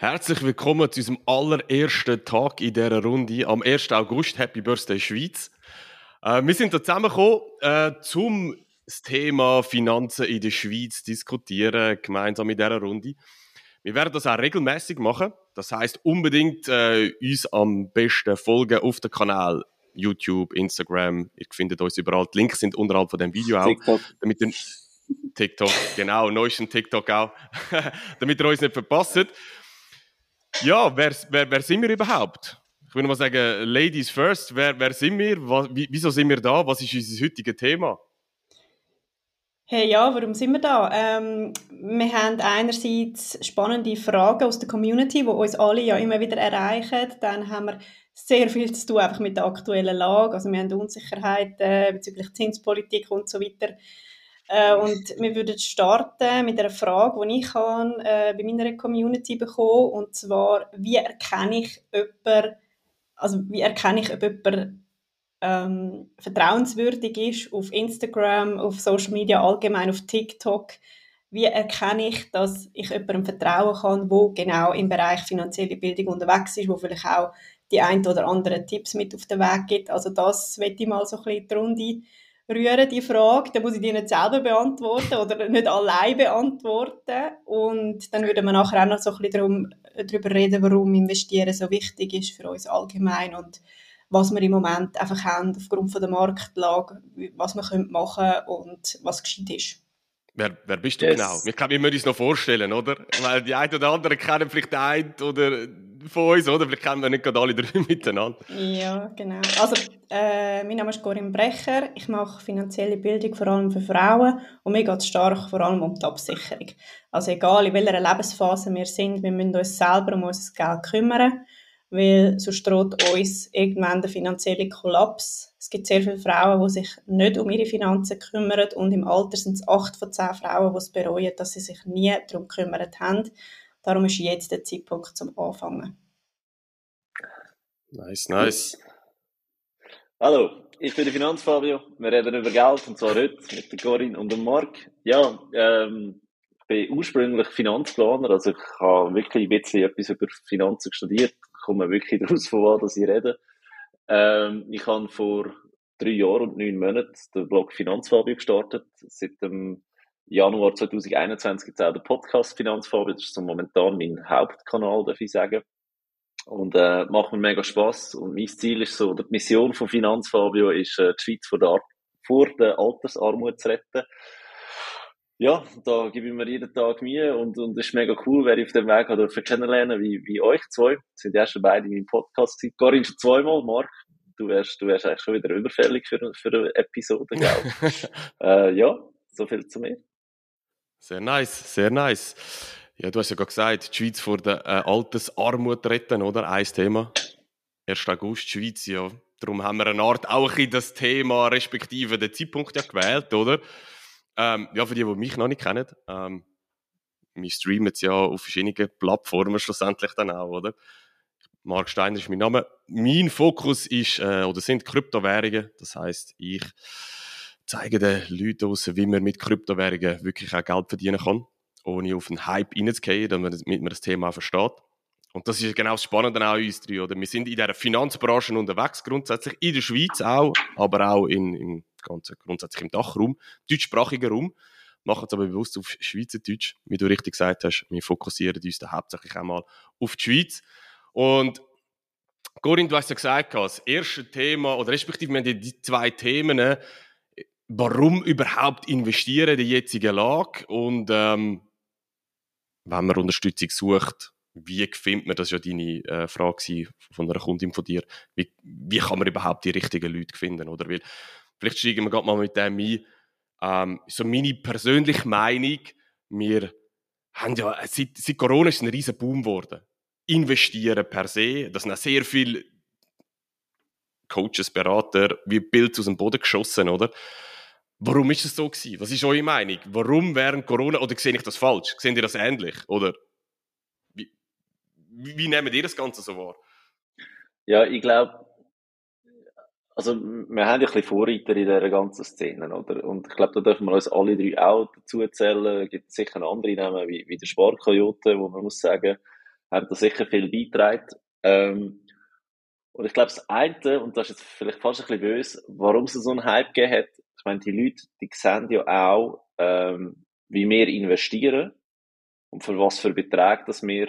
Herzlich willkommen zu unserem allerersten Tag in dieser Runde am 1. August. Happy Birthday Schweiz. Äh, wir sind hier zusammengekommen, äh, zum das Thema Finanzen in der Schweiz diskutieren, gemeinsam in dieser Runde. Wir werden das auch regelmäßig machen. Das heißt unbedingt äh, uns am besten folgen auf dem Kanal YouTube, Instagram. Ihr findet uns überall. Die Links sind unterhalb von dem Video auch. TikTok. Damit ihr, TikTok, genau, neuesten TikTok auch. damit ihr uns nicht verpasst. Ja, wer, wer, wer sind wir überhaupt? Ich würde mal sagen, Ladies first, wer, wer sind wir? Was, wieso sind wir da? Was ist unser heutiges Thema? Hey, ja, warum sind wir da? Ähm, wir haben einerseits spannende Fragen aus der Community, die uns alle ja immer wieder erreichen. Dann haben wir sehr viel zu tun einfach mit der aktuellen Lage. Also wir haben Unsicherheiten bezüglich Zinspolitik und so weiter. Äh, und wir würden starten mit einer Frage, die ich habe, äh, bei meiner Community bekommen und zwar, wie erkenne ich jemanden, also wie erkenne ich, ob jemand ähm, vertrauenswürdig ist auf Instagram, auf Social Media allgemein, auf TikTok? Wie erkenne ich, dass ich jemandem vertrauen kann, wo genau im Bereich finanzielle Bildung unterwegs ist, wo vielleicht auch die ein oder anderen Tipps mit auf den Weg gibt? Also das möchte ich mal so ein bisschen die Runde rühren, die Frage. Dann muss ich die nicht selber beantworten oder nicht allein beantworten. Und dann würden wir nachher auch noch so ein bisschen darum, darüber reden, warum Investieren so wichtig ist für uns allgemein und was wir im Moment einfach haben aufgrund von der Marktlage, was wir machen können und was geschieht ist. Wer, wer bist du yes. genau? Ich glaube, wir müssen uns noch vorstellen, oder? Weil die einen oder anderen kennen vielleicht den einen oder von uns, oder? Vielleicht kennen wir nicht gerade alle drei miteinander. Ja, genau. Also, äh, mein Name ist Corinne Brecher. Ich mache finanzielle Bildung vor allem für Frauen und mir geht es stark vor allem um die Absicherung. Also egal, in welcher Lebensphase wir sind, wir müssen uns selber um unser Geld kümmern, weil sonst droht uns irgendwann der finanzielle Kollaps. Es gibt sehr viele Frauen, die sich nicht um ihre Finanzen kümmern und im Alter sind es acht von zehn Frauen, die es bereuen, dass sie sich nie darum gekümmert haben. Darum ist jetzt der Zeitpunkt zum Anfangen. Nice, nice. Hallo, ich bin der Finanzfabio. Wir reden über Geld und zwar heute mit der Corinne und dem Marc. Ja, ähm, ich bin ursprünglich Finanzplaner, also ich habe wirklich ein bisschen etwas über Finanzen studiert. Ich komme wirklich daraus, von was ich rede. Ähm, ich habe vor drei Jahren und neun Monaten den Blog Finanzfabio gestartet. Seit dem Januar 2021 gibt es auch den Podcast Finanzfabio. Das ist so momentan mein Hauptkanal, darf ich sagen. Und äh, macht mir mega Spaß. Und mein Ziel ist so, oder die Mission von Finanzfabio ist, äh, die Schweiz vor der, vor der Altersarmut zu retten. Ja, da gebe ich mir jeden Tag Mühe und, und es ist mega cool, wer ich auf dem Weg habe kennenlernen, wie, wie euch zwei. Das sind ja schon beide in meinem Podcast gewesen. Karin schon zweimal, Marc. Du wärst, du wärst eigentlich schon wieder überfällig für, für eine Episode, gell? äh, ja, so viel zu mir. Sehr nice, sehr nice. Ja, du hast ja gerade gesagt, die Schweiz vor der äh, Altersarmut retten, oder? Ein Thema. 1. August, Schweiz, ja. Darum haben wir eine Art auch in das Thema, respektive den Zeitpunkt ja gewählt, oder? Ähm, ja, für die, die mich noch nicht kennen, ähm, wir streamen es ja auf verschiedenen Plattformen schlussendlich dann auch, oder? Mark Steiner ist mein Name. Mein Fokus ist, äh, oder sind Kryptowährungen. Das heißt, ich zeige den Leuten aus, wie man mit Kryptowährungen wirklich auch Geld verdienen kann, ohne auf einen Hype reinzugehen, damit man das Thema auch versteht. Und das ist genau das Spannende an uns drei, oder? Wir sind in dieser Finanzbranche unterwegs, grundsätzlich, in der Schweiz auch, aber auch in, im ganzen, grundsätzlich im Dachraum, deutschsprachigen Raum, machen es aber bewusst auf Schweizerdeutsch, wie du richtig gesagt hast, wir fokussieren uns da hauptsächlich auch mal auf die Schweiz. Und Corinne, du hast ja gesagt, das erste Thema, oder respektive wir haben die zwei Themen, warum überhaupt investieren in die jetzige Lage und ähm, wenn man Unterstützung sucht, wie findet man, das war ja deine äh, Frage von einer Kundin von dir, wie, wie kann man überhaupt die richtigen Leute finden, oder? Weil, vielleicht steigen wir gerade mal mit dem ein, ähm, so meine persönliche Meinung, wir haben ja, seit, seit Corona ist ein riesen Boom geworden. Investieren per se, das sind auch sehr viele Coaches, Berater, wie Bild aus dem Boden geschossen, oder? Warum ist es so gewesen? Was ist eure Meinung? Warum während Corona, oder sehe ich das falsch? Seht ihr das ähnlich? Oder wie, wie, nehmt ihr das Ganze so wahr? Ja, ich glaube, also wir haben ja ein bisschen Vorreiter in dieser ganzen Szene, oder? Und ich glaube, da dürfen wir uns alle drei auch dazu zählen. Es gibt sicher andere Namen, wie, wie der Sparkoyote, wo man muss sagen, haben da sicher viel beigetragen. Ähm, und ich glaube, das eine, und das ist jetzt vielleicht fast ein bisschen böse, warum es so einen Hype gegeben hat, ich meine, die Leute, die sehen ja auch, ähm, wie wir investieren und für was für Beträge dass wir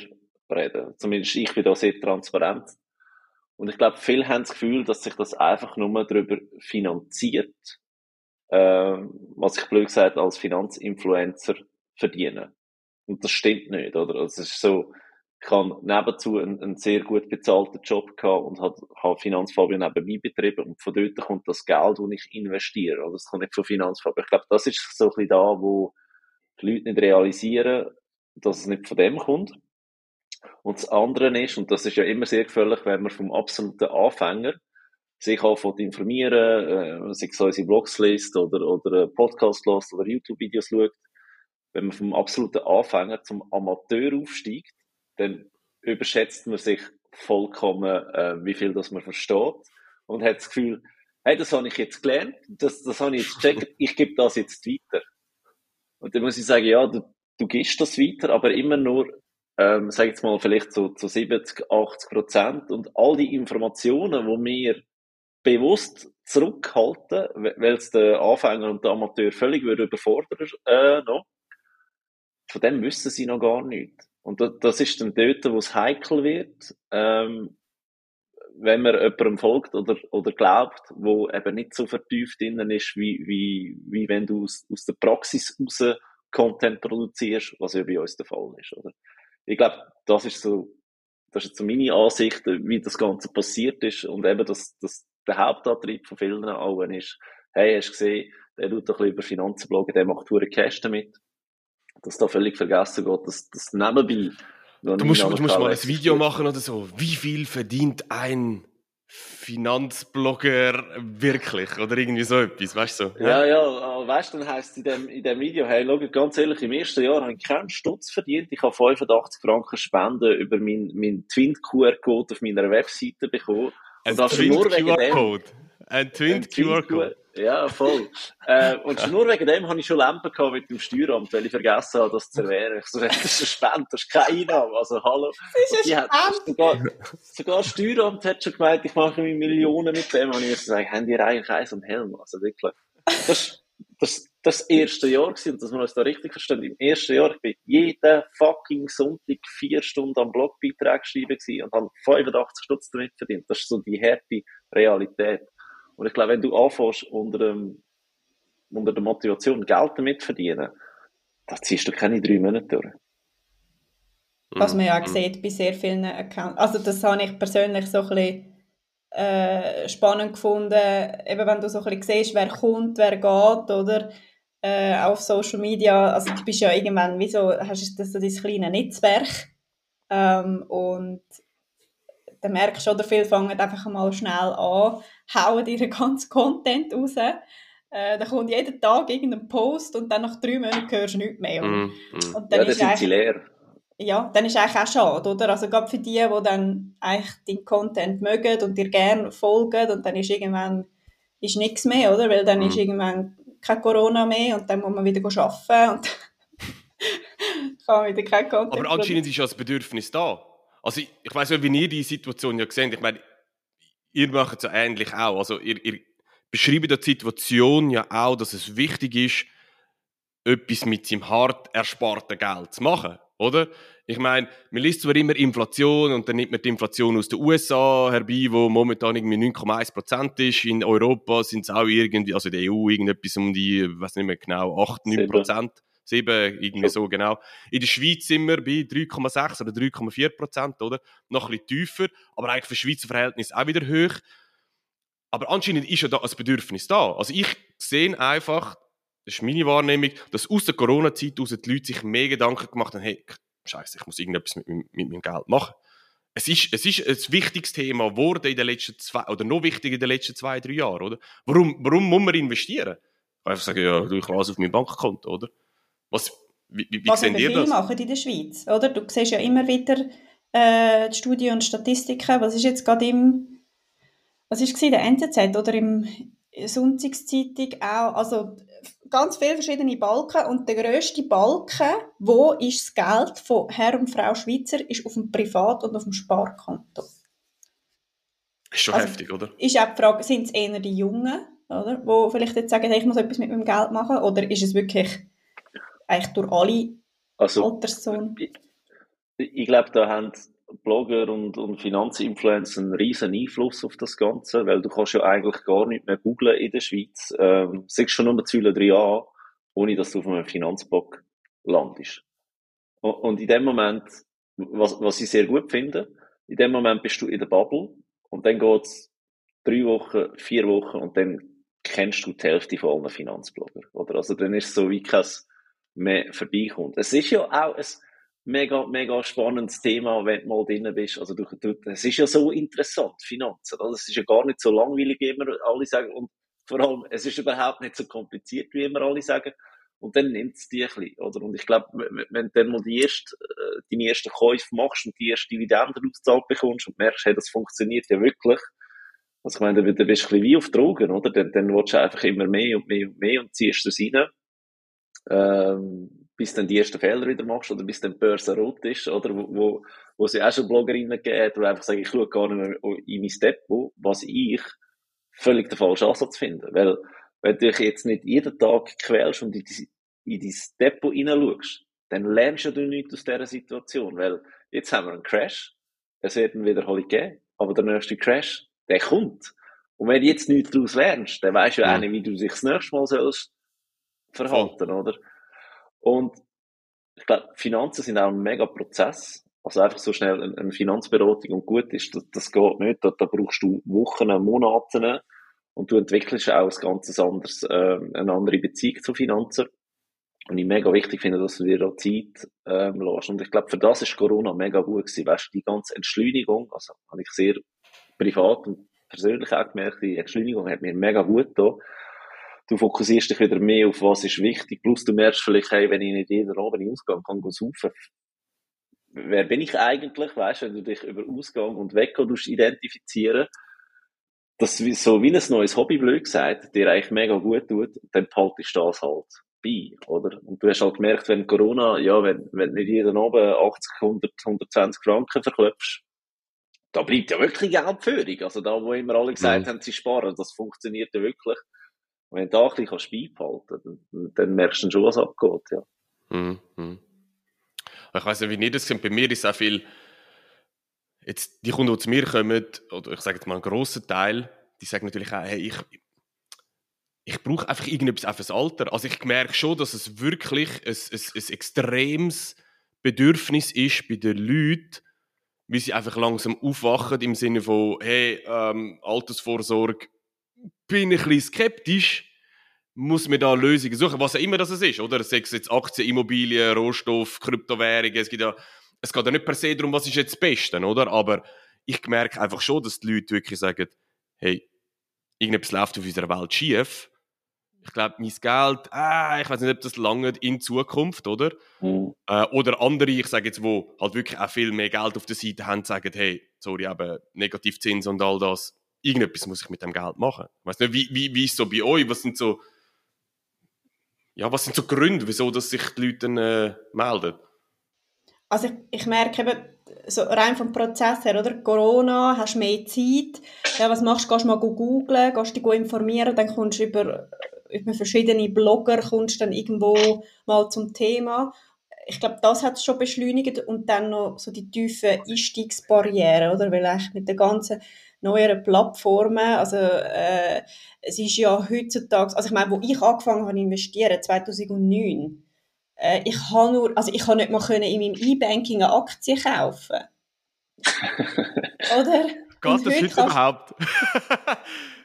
reden. Zumindest ich bin da sehr transparent. Und ich glaube, viele haben das Gefühl, dass sich das einfach nur darüber finanziert, äh, was ich blöd gesagt als Finanzinfluencer verdienen. Und das stimmt nicht, oder? Also ist so, ich habe nebenzu einen, einen sehr gut bezahlten Job gehabt und habe, habe Finanzfabio nebenbei betrieben und von dort kommt das Geld, das ich investiere. Oder? Das kommt nicht von Finanzfabio. Ich glaube, das ist so ein bisschen da, wo die Leute nicht realisieren, dass es nicht von dem kommt. Und das andere ist, und das ist ja immer sehr gefährlich, wenn man vom absoluten Anfänger sich anfängt informieren, äh, sich so unsere Blogs liest oder, oder Podcast liest oder YouTube-Videos schaut, wenn man vom absoluten Anfänger zum Amateur aufsteigt, dann überschätzt man sich vollkommen, äh, wie viel das man versteht und hat das Gefühl, hey, das habe ich jetzt gelernt, das, das habe ich jetzt gecheckt, ich gebe das jetzt weiter. Und dann muss ich sagen, ja, du, du gibst das weiter, aber immer nur, ähm, sag jetzt mal, vielleicht so zu 70, 80 Prozent und all die Informationen, wo wir bewusst zurückhalten, weil es der Anfänger und der Amateur völlig überfordern äh, noch, von dem wissen sie noch gar nichts. Und das ist dann dort, wo es heikel wird, ähm, wenn man jemandem folgt oder, oder glaubt, wo eben nicht so vertieft innen ist, wie, wie, wie wenn du aus, aus der Praxis raus Content produzierst, was ja bei uns der Fall ist, oder? Ich glaube, das ist so, das ist so meine Ansicht, wie das Ganze passiert ist und eben, dass, dass der Hauptantrieb von vielen allen ist, hey, hast du gesehen, der tut doch ein bisschen über Finanzen bloggen, der macht pure Cash damit dass da völlig vergessen geht, dass das nebenbei Du musst, du musst mal ein Video machen oder so. Wie viel verdient ein Finanzblogger wirklich? Oder irgendwie so etwas, weißt du? So, ja, ja, ja weißt du, dann heisst es in dem, in dem Video, hey, schau, ganz ehrlich, im ersten Jahr habe ich keinen Stutz verdient. Ich habe 85 Franken Spenden über meinen mein Twin-QR-Code auf meiner Webseite bekommen. Ein Twin-QR-Code? Ein Twin-QR-Code? Ja, voll. äh, und nur wegen dem habe ich schon Lampen gehabt mit dem Steueramt, weil ich vergessen habe, das zu erwähnen. Ich so, das ist eine Spende, das ist keine Einnahme. Also, hallo. Das ist eine Spende. Sogar, sogar das Steueramt hat schon gemeint, ich mache mir Millionen mit dem. Und ich so sagen, haben die eigentlich Eis am Helm? Also, wirklich. Das, das, das erste Jahr gewesen, dass wir uns da richtig verstehen. Im ersten Jahr, ich bin jeden fucking Sonntag vier Stunden am Blogbeitrag geschrieben gewesen und habe 85 Stutz damit verdient. Das ist so die harte Realität. Und ich glaube, wenn du anfängst, unter, ähm, unter der Motivation Geld damit verdienen, dann ziehst du keine drei Monate durch. Was man ja auch mhm. sieht bei sehr vielen Accounts. Also das habe ich persönlich so ein bisschen äh, spannend gefunden, eben wenn du so ein bisschen siehst, wer kommt, wer geht, oder äh, auf Social Media, also du bist ja irgendwann, wieso hast du so dein kleines Netzwerk ähm, und dann merkst du, oder viele fangen einfach mal schnell an, hauen ihren ganzen Content raus. Äh, da kommt jeden Tag irgendein Post und dann nach drei Monaten hörst du nichts mehr. Mm, mm. Und dann ja, ist sind sie leer. Ja, dann ist eigentlich auch schade, oder? Also gerade für die, die dann eigentlich deinen Content mögen und dir gerne folgen und dann ist irgendwann ist nichts mehr, oder? Weil dann mm. ist irgendwann kein Corona mehr und dann muss man wieder arbeiten und kann man wieder kein Content Aber anscheinend ist ja das Bedürfnis da. Also ich, ich weiß nicht, wie ihr die Situation ja gesehen Ich meine, ihr macht es ja ähnlich auch. Also ihr, ihr beschreibt die Situation ja auch, dass es wichtig ist, etwas mit seinem hart ersparten Geld zu machen, oder? Ich meine, man liest zwar immer Inflation und dann nimmt man die Inflation aus den USA herbei, wo momentan irgendwie 9,1% ist. In Europa sind es auch irgendwie, also in der EU irgendetwas um die, weiß nicht mehr genau, 8, 9 Prozent. 7, irgendwie so genau. In der Schweiz sind wir bei 3,6 oder 3,4 Prozent, oder? Noch ein bisschen tiefer, aber eigentlich für Schweizer Verhältnis auch wieder hoch. Aber anscheinend ist ja da ein Bedürfnis da. Also ich sehe einfach, das ist meine Wahrnehmung, dass aus der Corona-Zeit die Leute sich mehr Gedanken gemacht haben, hey, scheiße, ich muss irgendetwas mit, mit, mit meinem Geld machen. Es ist, es ist ein wichtiges Thema geworden in den letzten zwei, oder noch wichtiger in den letzten zwei, drei Jahren, oder? Warum, warum muss man investieren? Einfach sagen, ja, ich lasse auf mein Bankkonto, oder? Was, wie, wie, Was sehen ihr das? machen in der Schweiz, oder? Du siehst ja immer wieder äh, die Studien und Statistiken. Was ist jetzt gerade im, was ist in der NZZ oder im Sonntagszeitung auch, also ganz viele verschiedene Balken und der grösste Balken, wo ist das Geld von Herr und Frau Schweizer, ist auf dem Privat- und auf dem Sparkonto. Ist schon also, heftig, oder? Ist auch die Frage, sind es eher die Jungen, oder, wo vielleicht jetzt sagen, ich muss etwas mit meinem Geld machen, oder ist es wirklich eigentlich durch alle also, Alterszonen? Ich, ich glaube, da haben Blogger und, und Finanzinfluencer einen riesen Einfluss auf das Ganze, weil du kannst ja eigentlich gar nicht mehr googlen in der Schweiz. Ähm, siehst schon nur drei an, ohne dass du auf einem Finanzblog landest. Und, und in dem Moment, was, was ich sehr gut finde, in dem Moment bist du in der Bubble und dann geht's drei Wochen, vier Wochen und dann kennst du die Hälfte von allen Finanzblogger. Oder? Also dann ist es so wie kein mehr vorbeikommt. Es ist ja auch ein mega, mega spannendes Thema, wenn du mal drin bist. Also du, du, es ist ja so interessant, Finanzen. Es ist ja gar nicht so langweilig, wie immer alle sagen. Und vor allem, es ist überhaupt nicht so kompliziert, wie immer alle sagen. Und dann nimmt es dich ein bisschen, oder? Und ich glaube, wenn du dann mal die erste, äh, deine ersten Käufe machst und die erste Dividende ausgezahlt bekommst und merkst, hey, das funktioniert ja wirklich. Also ich meine, dann bist du ein bisschen wie auf Drogen, oder? Dann, dann willst du einfach immer mehr und mehr und mehr und ziehst das rein. Ähm, bis dann die ersten Fehler wieder machst oder bis dann die Börse rot ist, oder? Wo, wo, wo ja auch schon Bloggerinnen gibt, die einfach sagen, ich schaue gar nicht mehr in mein Depot, was ich völlig der falsche Ansatz finde. Weil, wenn du dich jetzt nicht jeden Tag quälst und in, die, in dein Depot hineinschaust, dann lernst du nichts aus dieser Situation. Weil jetzt haben wir einen Crash, es wird einen Wiederholung geben, aber der nächste Crash, der kommt. Und wenn du jetzt nichts daraus lernst, dann weißt du ja auch nicht, wie du dich das nächste Mal sollst verhalten, oder? Und ich glaube, Finanzen sind auch ein mega Prozess. Also einfach so schnell eine, eine Finanzberatung und gut ist, das, das geht nicht. Da, da brauchst du Wochen, Monate und du entwickelst auch ein ganz anderes, äh, eine andere Beziehung zu Finanzen. Und ich mega wichtig finde, dass du dir da Zeit ähm, lässt. Und ich glaube, für das ist Corona mega gut gewesen. Weißt du, die ganze Entschleunigung, also habe ich sehr privat und persönlich auch gemerkt, die Entschleunigung hat mir mega gut getan du fokussierst dich wieder mehr auf was ist wichtig, plus du merkst vielleicht, hey, wenn ich nicht jeden Abend ausgehe, kann ich saufen. Wer bin ich eigentlich, weißt, wenn du dich über Ausgang und Weggehen identifizieren, das so wie ein neues Hobby, blöd gesagt, dir eigentlich mega gut tut, dann behaltest du das halt bei, oder? Und du hast halt gemerkt, wenn Corona, ja, wenn, wenn nicht jeden Abend 80, 100, 120 Franken verklopfst, da bleibt ja wirklich Geldführung. Also da, wo immer alle gesagt mhm. haben, sie sparen, das funktioniert ja wirklich. Und wenn du da ein bisschen beibehalten dann, dann merkst du schon, was abgeht. Ja. Mhm. Ich weiß nicht, wie ihr das seht. Bei mir ist auch viel, jetzt, die Kunden, die zu mir kommen, oder ich sage jetzt mal einen grossen Teil, die sagen natürlich auch, hey, ich, ich brauche einfach irgendetwas auf das Alter. Also ich merke schon, dass es wirklich ein, ein, ein extremes Bedürfnis ist bei den Leuten, wie sie einfach langsam aufwachen im Sinne von, hey, ähm, Altersvorsorge bin ich ein bisschen skeptisch, muss man da Lösungen suchen, was auch immer das ist, oder? Sei es jetzt Aktien, Immobilien, Rohstoff, Kryptowährungen, es geht ja, es geht ja nicht per se darum, was ist jetzt das Beste, oder? Aber ich merke einfach schon, dass die Leute wirklich sagen, hey, irgendetwas läuft auf unserer Welt schief. Ich glaube, mein Geld, ah, ich weiß nicht, ob das lange in Zukunft, oder? Mhm. Äh, oder andere, ich sage jetzt, wo halt wirklich auch viel mehr Geld auf der Seite haben, sagen, hey, sorry, eben Negativzins und all das, irgendetwas muss ich mit dem Geld machen. Ich weiß nicht, wie, wie, wie ist es so bei euch? Was sind so, ja, was sind so Gründe, wieso dass sich die Leute dann, äh, melden? Also ich, ich merke eben, so rein vom Prozess her, oder? Corona, hast mehr Zeit, ja, was machst du? Gehst du mal googlen, gehst dich informieren, dann kommst du über, über verschiedene Blogger, kommst dann irgendwo mal zum Thema. Ich glaube, das hat es schon beschleunigt und dann noch so die tiefen Einstiegsbarrieren, oder? Weil eigentlich mit der ganzen neueren Plattformen. Also äh, es ist ja heutzutage, also ich meine, wo ich angefangen habe zu investieren, 2009, äh, ich habe nur, also ich habe nicht mal können in meinem E-Banking eine Aktie kaufen. Oder? Geht das heute überhaupt?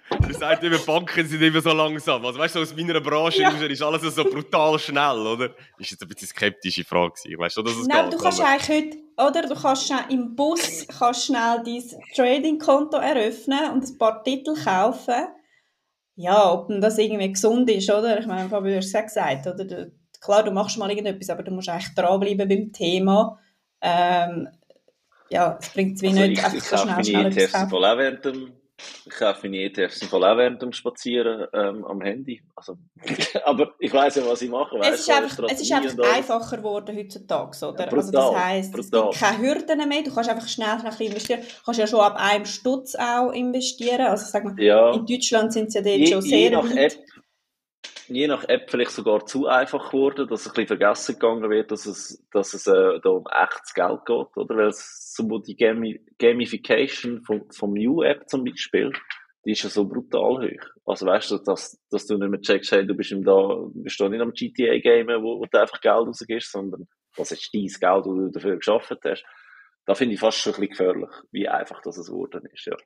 Du sagst immer, Banken sind immer so langsam. Also weißt du, aus meiner Branche ja. ist alles so brutal schnell, oder? Ist jetzt ein bisschen skeptische Frage Ich weiß schon, dass es Nein, geht. du kannst aber... eigentlich heute, oder? Du kannst im Bus kannst schnell dein Trading-Konto eröffnen und ein paar Titel kaufen. Ja, ob denn das irgendwie gesund ist, oder? Ich meine, Fabio, du hast es ja gesagt, oder? Du, klar, du machst mal irgendetwas, aber du musst eigentlich dranbleiben beim Thema. Ähm, ja, es bringt es wie also nicht, ich, einfach ich so schnell, schnell etwas kaufen. Kaufe meine ETFs im Fall auch während dem Spazieren ähm, am Handy. Also, aber ich weiß ja, was ich mache. Es ist einfach, es ist einfach einfacher geworden heutzutage, oder? Ja, brutal, also das heisst, es gibt keine Hürden mehr. Du kannst einfach schnell, schnell investieren. Du kannst ja schon ab einem Stutz auch investieren. Also sag mal, ja. in Deutschland sind es ja dort je, schon sehr je nach weit. App, je nach App vielleicht sogar zu einfach geworden, dass ein bisschen vergessen gegangen wird, dass es, dass es äh, da um echtes Geld geht, oder? Weil es so die Gami Gamification vom, vom New App zum Beispiel, die ist ja so brutal hoch. Also weißt du, dass, dass du nicht mehr checkst, hey, du bist im da, bist da nicht am GTA-Game, wo, wo du einfach Geld rausgibst, sondern das ist dein Geld, das du dafür geschafft hast. Da finde ich fast schon ein bisschen gefährlich, wie einfach das geworden ist, ja.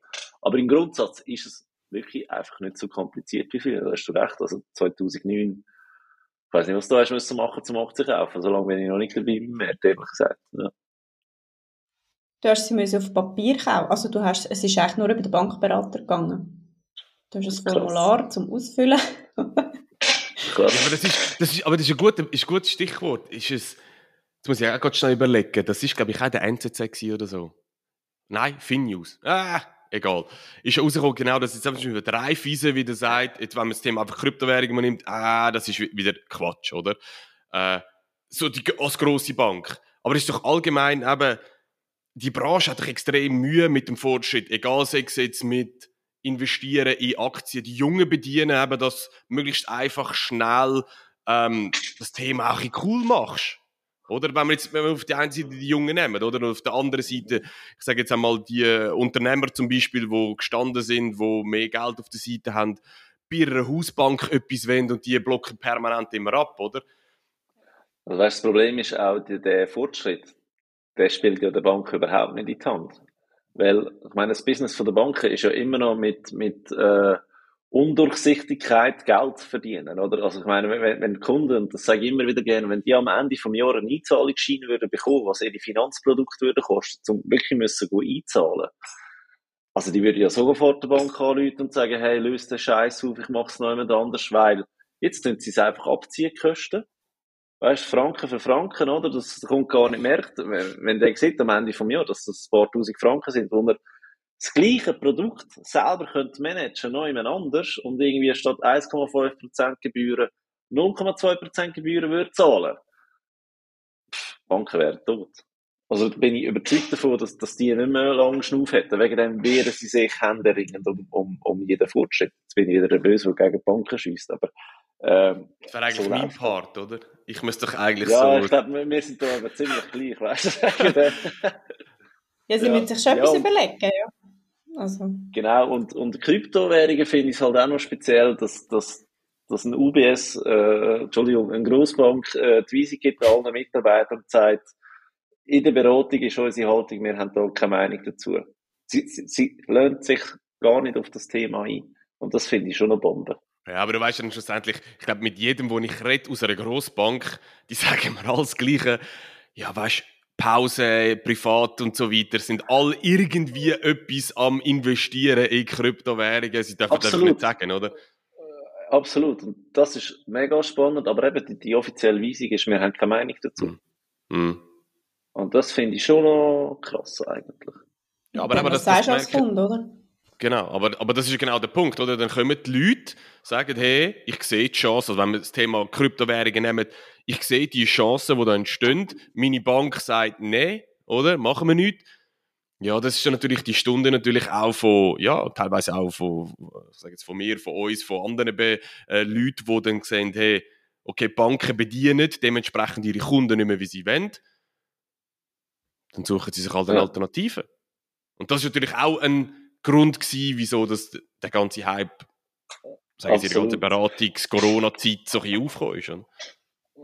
Aber im Grundsatz ist es wirklich einfach nicht so kompliziert wie früher. Da hast du recht. Also 2009, ich weiß nicht, was du hast müssen machen zum Aktien kaufen. So lange bin ich noch nicht dabei mehr, ehrlich gesagt. Ja. Du hast sie müssen auf Papier kaufen. Also du hast, es ist eigentlich nur über den Bankberater gegangen. Du hast ein Formular Krass. zum Ausfüllen. ja, aber das ist, das ist, aber das ist ein, guter, ist ein gutes Stichwort. Ist es, jetzt muss ich auch gerade schnell überlegen. Das ist, glaube ich, auch der NZZ oder so. Nein, FinNews. Ah, egal. Ist rausgekommen, genau, dass jetzt einfach wieder drei Fiese wieder sagt, jetzt, wenn man das Thema einfach Kryptowährungen nimmt, ah, das ist wieder Quatsch, oder? Äh, so die, als grosse Bank. Aber ist doch allgemein eben, die Branche hat doch extrem Mühe mit dem Fortschritt, egal sei es jetzt mit investieren in Aktien. Die Jungen bedienen eben, dass möglichst einfach schnell ähm, das Thema auch cool machst. Oder? Wenn wir jetzt wenn wir auf der einen Seite die Jungen nehmen, oder? Und auf der anderen Seite, ich sage jetzt einmal, die äh, Unternehmer zum Beispiel, die gestanden sind, die mehr Geld auf der Seite haben, bei ihrer Hausbank etwas wollen und die blocken permanent immer ab, oder? Also, weißt, das Problem ist auch, der, der Fortschritt, der spielt ja der Bank überhaupt nicht in die Hand. Weil, ich meine, das Business von der Banken ist ja immer noch mit, mit, äh, Undurchsichtigkeit Geld verdienen, oder? Also ich meine, wenn, wenn Kunden, und das sage ich immer wieder gerne, wenn die am Ende vom Jahr eine Einzahlungsschein würden bekommen, was ihre Finanzprodukte würden kosten, um wirklich müssen go einzahlen. Also die würden ja sofort der Bank anrufen und sagen, hey, löst den Scheiß auf, ich mach's noch jemand anders, weil jetzt tun sie es einfach abziehen, Kosten. Weißt, Franken für Franken, oder? Das kommt gar nicht merkt. Wenn der sieht am Ende vom Jahr, dass das ein paar tausend Franken sind, wo das gleiche Produkt selber könnt managen, noch jemand anders und irgendwie statt 1,5% Gebühren 0,2% Gebühren würde zahlen. Pff, Banken wären tot. Also bin ich überzeugt davon, dass, dass die nicht mehr lange Schnuff hätten. Wegen dem wehren sie sich händeringend um, um, um jeden Fortschritt. Jetzt bin ich wieder nervös, der gegen Banken schießt. Aber, ähm, das wäre eigentlich so mein Part, oder? Ich müsste doch eigentlich ja, so... Ja, ich glaube, wir sind da aber ziemlich gleich, weißt du? ja, sie ja. müssen sich schon ja. etwas überlegen, ja. Also. Genau, und, und Kryptowährungen finde ich es halt auch noch speziell, dass, dass, dass ein UBS, äh, Entschuldigung, eine Grossbank äh, die Weisung gibt allen Mitarbeitern und sagt, in der Beratung ist unsere Haltung, wir haben da keine Meinung dazu. Sie, sie, sie lernt sich gar nicht auf das Thema ein. Und das finde ich schon eine Bombe. Ja, aber du weißt dann schlussendlich, ich glaube, mit jedem, wo ich rede aus einer Grossbank, die sagen mir alles Gleiche. Ja, weißt Pause, privat und so weiter, sind alle irgendwie etwas am Investieren in Kryptowährungen. Sie dürfen Absolut. das nicht sagen, oder? Äh, absolut. Und das ist mega spannend, aber eben die, die offizielle Weisung ist, wir haben keine Meinung dazu. Mm. Und das finde ich schon noch krass eigentlich. Ja, aber, aber das, das sagst du als Kunde, oder? Genau, aber, aber das ist genau der Punkt, oder? Dann kommen die Leute, sagen, hey, ich sehe die Chance, also wenn wir das Thema Kryptowährungen nehmen, ich sehe die Chancen, die da entstehen. Meine Bank sagt, nein, oder? Machen wir nichts. Ja, das ist ja natürlich die Stunde natürlich auch von, ja, teilweise auch von, ich sage jetzt von mir, von uns, von anderen Be äh, Leuten, die dann sehen, hey, okay, Banken bedienen dementsprechend ihre Kunden nicht mehr, wie sie wollen. Dann suchen sie sich halt eine ja. Alternative. Und das ist natürlich auch ein Grund gewesen, wieso das, der ganze Hype, sagen Sie, die ganze Beratungs-Corona-Zeit so ein bisschen aufgekommen ist.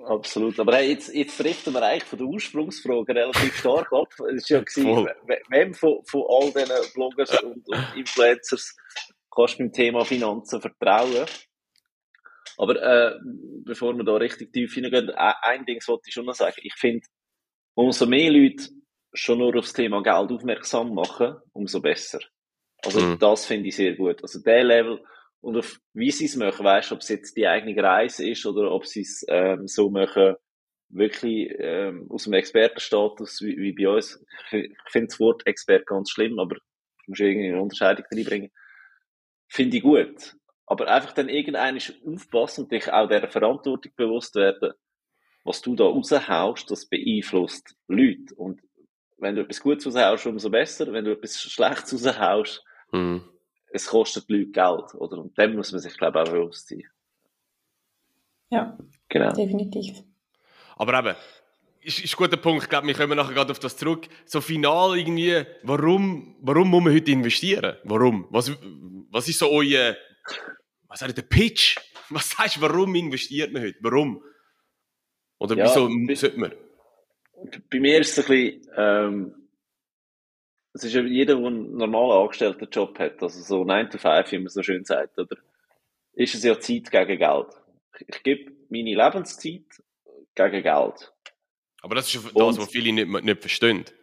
Absolut. Aber hey, jetzt, jetzt berichten wir eigentlich von der Ursprungsfrage relativ stark ab. Es war ja, gewesen, wem von, von all diesen Bloggers und, und Influencers kannst du beim Thema Finanzen vertrauen? Aber äh, bevor wir da richtig tief hineingehen, ein Ding wollte ich schon noch sagen. Ich finde, umso mehr Leute schon nur aufs Thema Geld aufmerksam machen, umso besser. Also mhm. das finde ich sehr gut. Also der Level, und auf wie sie es machen, weißt ob es jetzt die eigene Reise ist oder ob sie es ähm, so machen, wirklich ähm, aus dem Expertenstatus wie, wie bei uns. Ich, finde das Wort Expert ganz schlimm, aber ich muss irgendwie eine Unterscheidung reinbringen. finde ich gut. Aber einfach dann irgendein aufpassen und dich auch dieser Verantwortung bewusst werden, was du da raushaust, das beeinflusst Leute. Und wenn du etwas Gutes raushaust, umso besser. Wenn du etwas Schlechtes raushaust, mhm. Es kostet die Leute Geld. Oder? Und dem muss man sich, glaube ich, auch bewusst sein. Ja, genau. definitiv. Aber eben, ist, ist ein guter Punkt. Ich glaube, wir kommen nachher gerade auf das zurück. So final irgendwie, warum, warum muss man heute investieren? Warum? Was, was ist so euer, was sagt der Pitch? Was sagst du, warum investiert man heute? Warum? Oder ja, wieso bei, sollte man? Bei mir ist es ein bisschen, ähm, es ist ja jeder, der einen normalen Angestelltenjob hat, also so 9 to 5, wie man so schön sagt, oder? Ist es ja Zeit gegen Geld. Ich, ich gebe meine Lebenszeit gegen Geld. Aber das ist das, was viele nicht, nicht verstehen. Das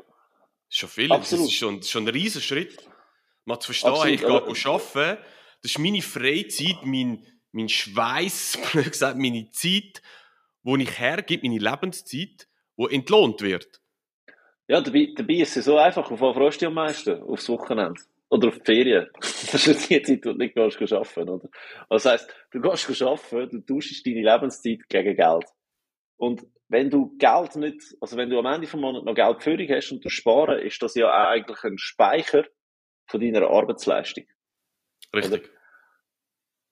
ist schon viel. Das ist schon, das ist schon ein riesiger Schritt. Man zu verstehen, Absolut. ich gehe arbeiten, das ist meine Freizeit, mein, mein Schweiß, gesagt, meine Zeit, wo ich hergebe, meine Lebenszeit, die entlohnt wird. Ja, dabei, dabei ist es so einfach. Auf was freust du am meisten? Aufs Wochenende. Oder auf die Ferien. Das ist die Zeit, wo du nicht gehst, arbeiten oder? Also, das heisst, du gehst arbeiten, du tauschst deine Lebenszeit gegen Geld. Und wenn du Geld nicht, also wenn du am Ende vom Monat noch Geld für dich hast und du sparen, ist das ja eigentlich ein Speicher von deiner Arbeitsleistung. Richtig. Oder?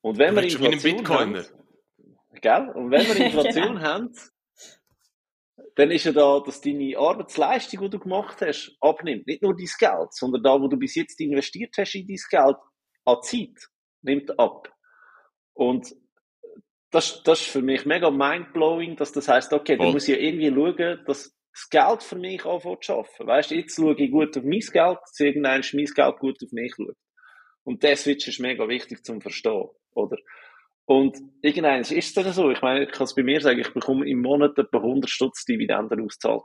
Und wenn wir Inflation haben, gell? Und wenn wir Inflation genau. haben, dann ist ja da, dass deine Arbeitsleistung, die du gemacht hast, abnimmt. Nicht nur dein Geld, sondern da, wo du bis jetzt investiert hast in dein Geld, an Zeit, nimmt ab. Und das, das ist für mich mega mindblowing, dass das heißt, okay, oh. da muss ich ja irgendwie schauen, dass das Geld für mich anfängt zu arbeiten. Weißt du, jetzt schaue ich gut auf mein Geld, dass irgendein mein Geld gut auf mich schaut. Und der Switch ist mega wichtig zum Verstehen, oder? Und irgendein ist es dann so. Ich meine, ich kann es bei mir sagen, ich bekomme im Monat etwa 100 Stutz Dividenden ausgezahlt.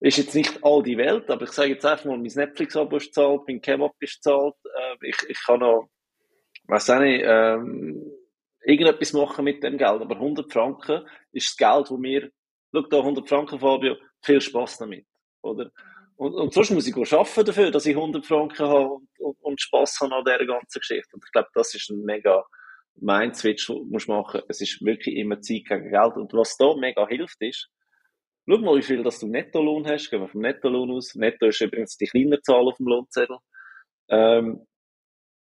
Ist jetzt nicht all die Welt, aber ich sage jetzt einfach mal, mein Netflix-Abo ist gezahlt, mein Kebab ist gezahlt, äh, ich, ich kann noch, weiß auch nicht, ähm, irgendetwas machen mit dem Geld. Aber 100 Franken ist das Geld, wo mir, schau da, 100 Franken, Fabio, viel Spaß damit, oder? Und, und sonst muss ich arbeiten dafür, dass ich 100 Franken habe und, und, und Spass habe an dieser ganzen Geschichte. Und ich glaube, das ist ein mega Mind-Switch, den du machen Es ist wirklich immer Zeit gegen Geld. Und was da mega hilft, ist, schau mal, wie viel dass du Nettolohn hast. Gehen wir vom Nettolohn aus. Netto ist übrigens die kleine Zahl auf dem Lohnzettel. Ähm,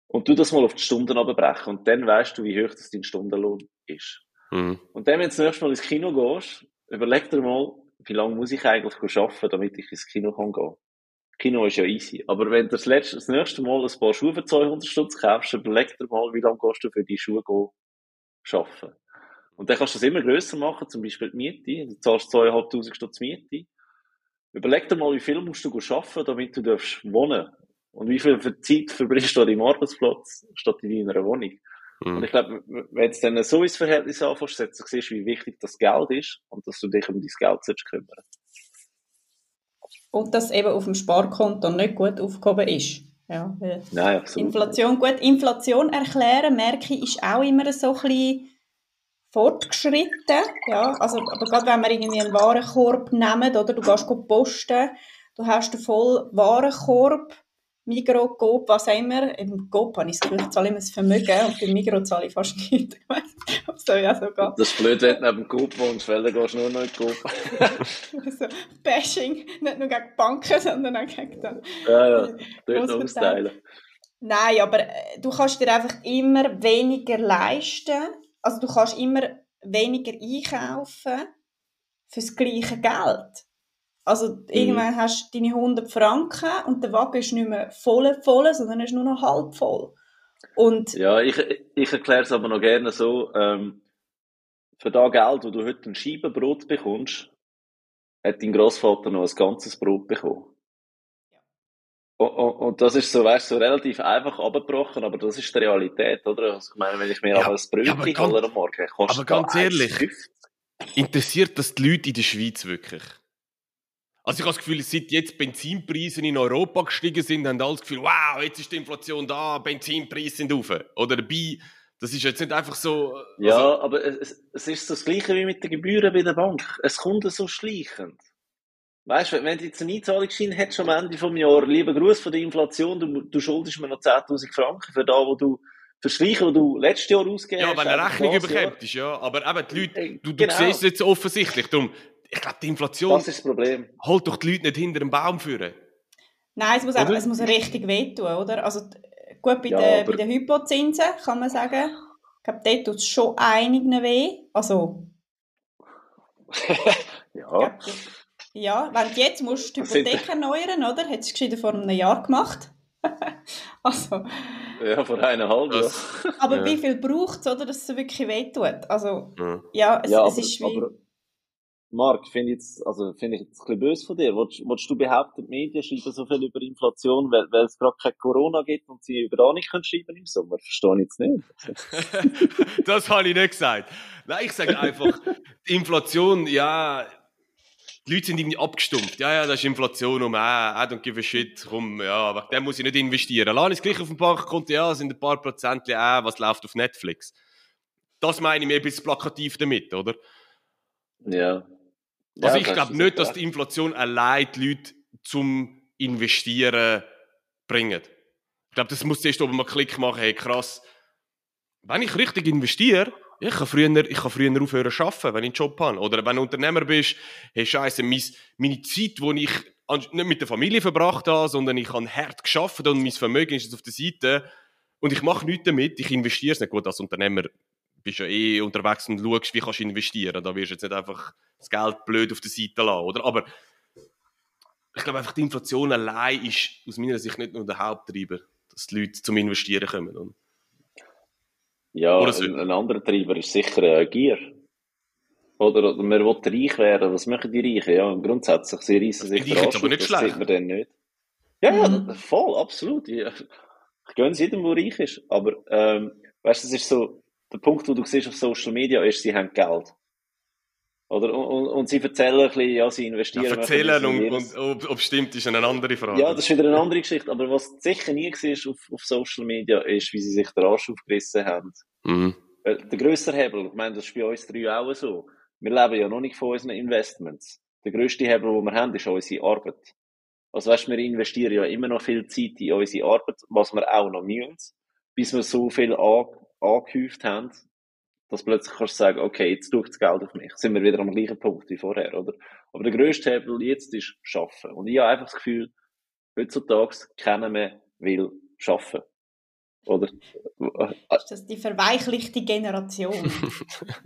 und du das mal auf die Stunden abbrechen und dann weißt du, wie hoch das dein Stundenlohn ist. Mhm. Und dann, wenn du das nächste Mal ins Kino gehst, überleg dir mal, wie lange muss ich eigentlich arbeiten, damit ich ins Kino kann gehen Kino ist ja easy. Aber wenn du das, letzte, das nächste Mal ein paar Schuhe für 200 Stutz kaufst, überleg dir mal, wie lange du für die Schuhe gehen, arbeiten. Und dann kannst du das immer grösser machen, zum Beispiel die Miete. Du zahlst 2'500 Stutz Miete. Überleg dir mal, wie viel musst du arbeiten, damit du darfst wohnen und wie viel Zeit verbringst du an deinem Arbeitsplatz statt in deiner Wohnung? Mhm. Und ich glaube, wenn du dann so ins Verhältnis anfängst, dann siehst du, wie wichtig das Geld ist und dass du dich um dein Geld kümmern Und dass eben auf dem Sparkonto nicht gut aufgehoben ist. Ja, Nein, absolut. Inflation, gut, Inflation erklären, merke ich, ist auch immer so ein bisschen fortgeschritten. Ja, also, aber gerade wenn wir irgendwie einen Warenkorb nehmen, oder du gehst posten, du hast einen voll Warenkorb, Migro, Coop, was auch immer. Im Coop habe ich das Gefühl, ich zahle immer das Vermögen und beim Migro zahle ich fast nichts. Ich ob es so ja so geht. Das ist blöd, wenn du neben Coop wohnst, weil dann gehst du nur noch in Coop. also, Bashing, nicht nur gegen Banken, sondern auch gegen den Ja, ja, dort austeilen. Nein, aber äh, du kannst dir einfach immer weniger leisten. Also du kannst immer weniger einkaufen für das gleiche Geld. Also irgendwann mhm. hast du deine 100 Franken und der Wagen ist nicht mehr voll, voll sondern ist nur noch halb voll. Und ja, ich, ich erkläre es aber noch gerne so, ähm, für das Geld, wo du heute ein Scheibenbrot bekommst, hat dein Großvater noch ein ganzes Brot bekommen. Und, und, und, das ist so, weißt so relativ einfach abgebrochen, aber das ist die Realität, oder? Also, ich meine, wenn ich mir ja, aber ein Brötchen ja, hole am Morgen, kostet Aber ganz ehrlich, interessiert das die Leute in der Schweiz wirklich? Also ich habe das Gefühl, seit jetzt Benzinpreise in Europa gestiegen sind, haben alle das Gefühl, wow, jetzt ist die Inflation da, Benzinpreise sind auf. Oder dabei, das ist jetzt nicht einfach so... Also ja, aber es, es ist das Gleiche wie mit den Gebühren bei der Bank. Es kommt so schleichend. Weißt du, wenn du jetzt einen Einzahlungsschein hättest am Ende vom Jahr, lieber Gruß von der Inflation, du, du schuldest mir noch 10.000 Franken für da, wo du für Streichen, die du letztes Jahr ausgegeben Ja, wenn hast. eine Rechnung das Jahr. überkommst, ja. Aber eben, die Leute, Äh, du, du genau. siehst es jetzt offensichtlich. Darum, ich glaube, die Inflation Das ist das Problem. holt doch die Leute nicht hinter dem Baum führen. Nein, es muss, auch, es muss richtig wehtun, oder? Also gut, bei, Ja, den, aber- bei den Hypozinsen kann man sagen, ich glaube, dort tut es schon einigen weh. Also, Ja. glaub, ja, wenn du jetzt musst die Hypothek erneuern, oder? Hättest du gescheiter vor einem Jahr gemacht. also, ja, vor eineinhalb Jahren. Aber Ja. wie viel braucht es, oder, dass es wirklich wehtut? Also, ja. ja, es, Ja, es aber, ist wie... aber Marc, finde ich jetzt, also finde ich jetzt ein bisschen böse von dir. Wolltest, wolltest du behaupten, die Medien schreiben so viel über Inflation, weil, weil es gerade kein Corona gibt und sie über da nicht können schreiben im Sommer? Verstehe ich jetzt nicht. das habe ich nicht gesagt. Nein, ich sage einfach, Inflation, ja, die Leute sind irgendwie abgestumpft. Ja, ja, das ist Inflation um, ah, I don't give a shit, komm, ja, aber dem muss ich nicht investieren. Lass es gleich auf dem Bankkonto, ja, sind ein paar Prozent, ah, was läuft auf Netflix. Das meine ich mir ein bisschen plakativ damit, oder? Ja. Also Ja, ich glaube nicht, dass die Inflation allein die Leute zum Investieren bringt. Ich glaube, das muss zuerst oben mal Klick machen, hey krass, wenn ich richtig investiere, ich kann früher, ich kann früher aufhören zu arbeiten, wenn ich einen Job habe. Oder wenn du Unternehmer bist, hey Scheiße, mein, meine Zeit, die ich nicht mit der Familie verbracht habe, sondern ich habe hart geschafft und mein Vermögen ist jetzt auf der Seite und ich mache nichts damit, ich investiere es nicht. Gut, als Unternehmer bist ja eh unterwegs und schaust, wie kannst du investieren. Da wirst du jetzt nicht einfach das Geld blöd auf der Seite lassen, oder? Aber ich glaube einfach, die Inflation allein ist aus meiner Sicht nicht nur der Haupttreiber, dass die Leute zum Investieren kommen. Oder? Ja, Oder so. ein, ein anderer Treiber ist sicher äh, Gier. Oder, oder man will reich werden. Was machen die Reichen? Ja, grundsätzlich, sie reissen sich Die Reichen aber nicht das schlecht. sieht man dann nicht. Ja, ja, Mhm. das- voll, absolut. Ja. Ich gönne es jedem, der reich ist. Aber, ähm, weißt du, das ist so, der Punkt, wo du siehst auf Social Media, ist, sie haben Geld. Oder, und, und, sie erzählen ein bisschen, ja, sie investieren. Ja, erzählen und, und ob, ob stimmt, ist eine andere Frage. Ja, das ist wieder eine andere Geschichte. Aber was du sicher nie siehst auf, auf Social Media, ist, wie sie sich den Arsch aufgerissen haben. mhm. Der grösste Hebel, ich meine, das ist bei uns drei auch so. Wir leben ja noch nicht von unseren Investments. Der grösste Hebel, den wir haben, ist unsere Arbeit. Also weißt, wir investieren ja immer noch viel Zeit in unsere Arbeit, was wir auch noch müssen, bis wir so viel an, angehäuft haben, dass plötzlich kannst du sagen, okay, jetzt tut das Geld auf mich. Sind wir wieder am gleichen Punkt wie vorher, oder? Aber der grösste Hebel jetzt ist Schaffen. Und ich habe einfach das Gefühl, heutzutage keiner mehr will schaffen. Oder? Ist das die verweichlichte Generation?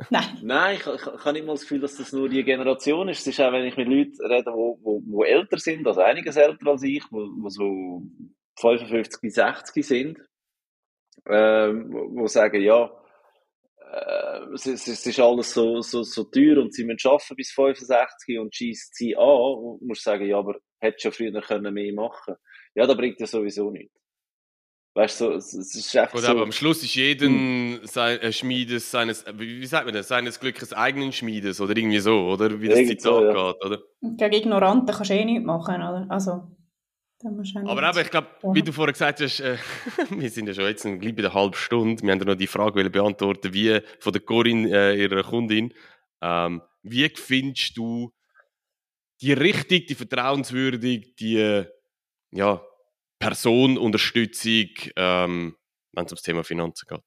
Nein. Nein, ich, ich, ich habe nicht mal das Gefühl, dass das nur die Generation ist. Es ist auch, wenn ich mit Leuten rede, wo, wo, wo älter sind, also einiges älter als ich, wo, wo so 55 bis 60 sind, ähm, wo, sagen, ja, äh, es, ist- es ist alles so, so, so teuer und sie müssen arbeiten bis 65 und schießt sie an, und musst sagen, ja, aber hättest schon früher können mehr machen. Ja, das bringt ja sowieso nichts. Weißt du, so, es, es ist einfach Gut, so. aber am Schluss ist jeden sein, äh, Schmiedes seines, äh, wie sagt man das, seines Glückes eigenen Schmiedes oder irgendwie so, oder? Wie das Zitat so, ja. geht, oder? Gegen Ignoranten kannst du eh nichts machen, oder? Also, da musst du auch Aber eben, ich glaube, wie du vorher gesagt hast, äh, wir sind ja schon jetzt gleich bei der halben Stunde. Wir haben ja noch die Frage beantworten, wie von der Corinne, äh, ihrer Kundin. Ähm, wie findest du die richtig, die vertrauenswürdig, die äh, ja, Personenunterstützung, ähm, wenn es ums Thema Finanzen geht?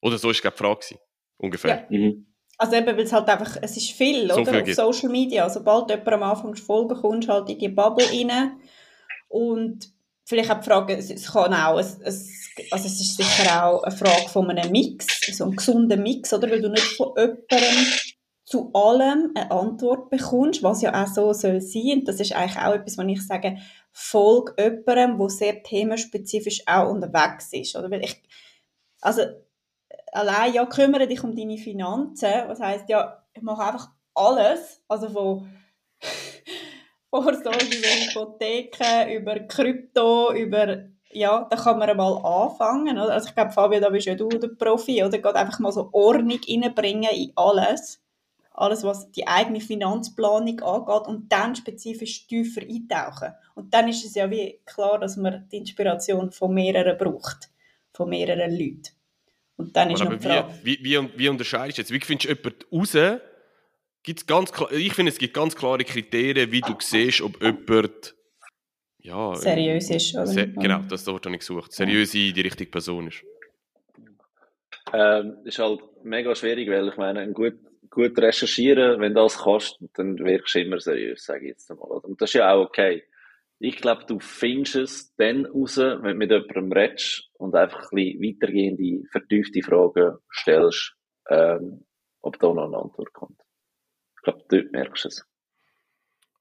Oder so ist glaube die Frage ungefähr. Ja. Mhm. Also eben, weil es halt einfach, es ist viel, So oder? viel Auf. Social Media. Sobald jemand am Anfang folgen kommst du halt in die Bubble rein. Und vielleicht auch die Frage, es, kann auch, es, es, also es ist sicher auch eine Frage von einem Mix, so einem gesunden Mix, oder? Weil du nicht von jemandem zu allem eine Antwort bekommst, was ja auch so soll sein. Und das ist eigentlich auch etwas, was ich sage, folg jemandem, der sehr themenspezifisch auch unterwegs ist, oder? Weil ich, also, allein, ja, kümmere dich um deine Finanzen. Was heisst, ja, ich mache einfach alles. Also von Vorsorge über Hypotheken, über Krypto, über, ja, da kann man mal anfangen. Oder? Also ich glaube, Fabio, da bist ja du der Profi, oder? Geht einfach mal so Ordnung reinbringen in alles. Alles, was die eigene Finanzplanung angeht und dann spezifisch tiefer eintauchen. Und dann ist es ja wie klar, dass man die Inspiration von mehreren braucht. Von mehreren Leuten. Und dann ist Aber noch die Frage. wie, wie, wie, wie unterscheidest du jetzt? Wie findest du jemanden raus, gibt's ganz klar, ich finde, es gibt ganz klare Kriterien, wie du siehst, ob jemand ja, seriös ist. Oder? Se genau, das Wort habe ich gesucht. Seriös ja. die richtige Person ist. Ähm, ist halt mega schwierig, weil ich meine, ein gut, gut recherchieren, wenn du das kannst, dann wirkst du immer seriös, sage ich jetzt einmal. Und das ist ja auch okay. Ich glaube, du findest es dann raus, wenn du mit jemandem redest und einfach ein bisschen weitergehende, vertiefte Fragen stellst, ähm, ob da noch eine Antwort kommt. Ich glaube, dort merkst du es.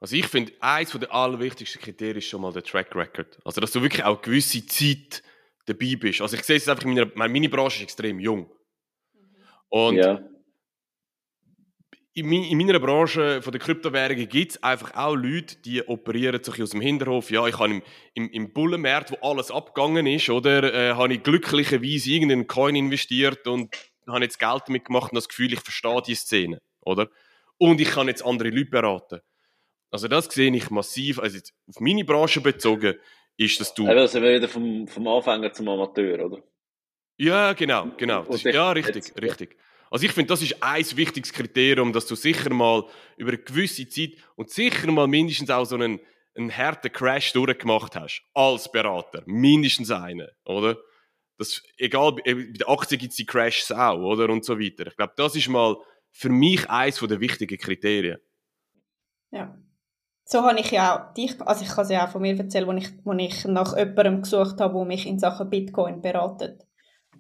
Also ich finde, eines der allerwichtigsten Kriterien ist schon mal der Track Record. Also, dass du wirklich auch gewisse Zeit dabei bist. Also ich sehe es einfach, in meiner, meine Branche ist extrem jung. Und ja. in, in, meiner Branche von der Kryptowährungen gibt es einfach auch Leute, die operieren sich aus dem Hinterhof. Ja, ich habe im, im, im Bullenmarkt, wo alles abgegangen ist, oder, äh, habe ich glücklicherweise irgendeinen Coin investiert und habe jetzt Geld damit gemacht und das Gefühl, ich verstehe die Szene, oder? Und ich kann jetzt andere Leute beraten. Also das sehe ich massiv, also auf meine Branche bezogen, ist, dass du... Also sind wir wieder vom, vom Anfänger zum Amateur, oder? Ja, genau, genau. Ist, ja, richtig, richtig. Also ich finde, das ist ein wichtiges Kriterium, dass du sicher mal über eine gewisse Zeit und sicher mal mindestens auch so einen, einen harten Crash durchgemacht hast, als Berater. Mindestens einen, oder? Das, egal, bei der Aktie gibt es die Crashs auch, oder? Und so weiter. Ich glaube, das ist mal für mich eines der wichtigen Kriterien. Ja so habe ich ja auch dich, also ich kann es ja auch von mir erzählen, wo ich, ich nach jemandem gesucht habe, der mich in Sachen Bitcoin beratet.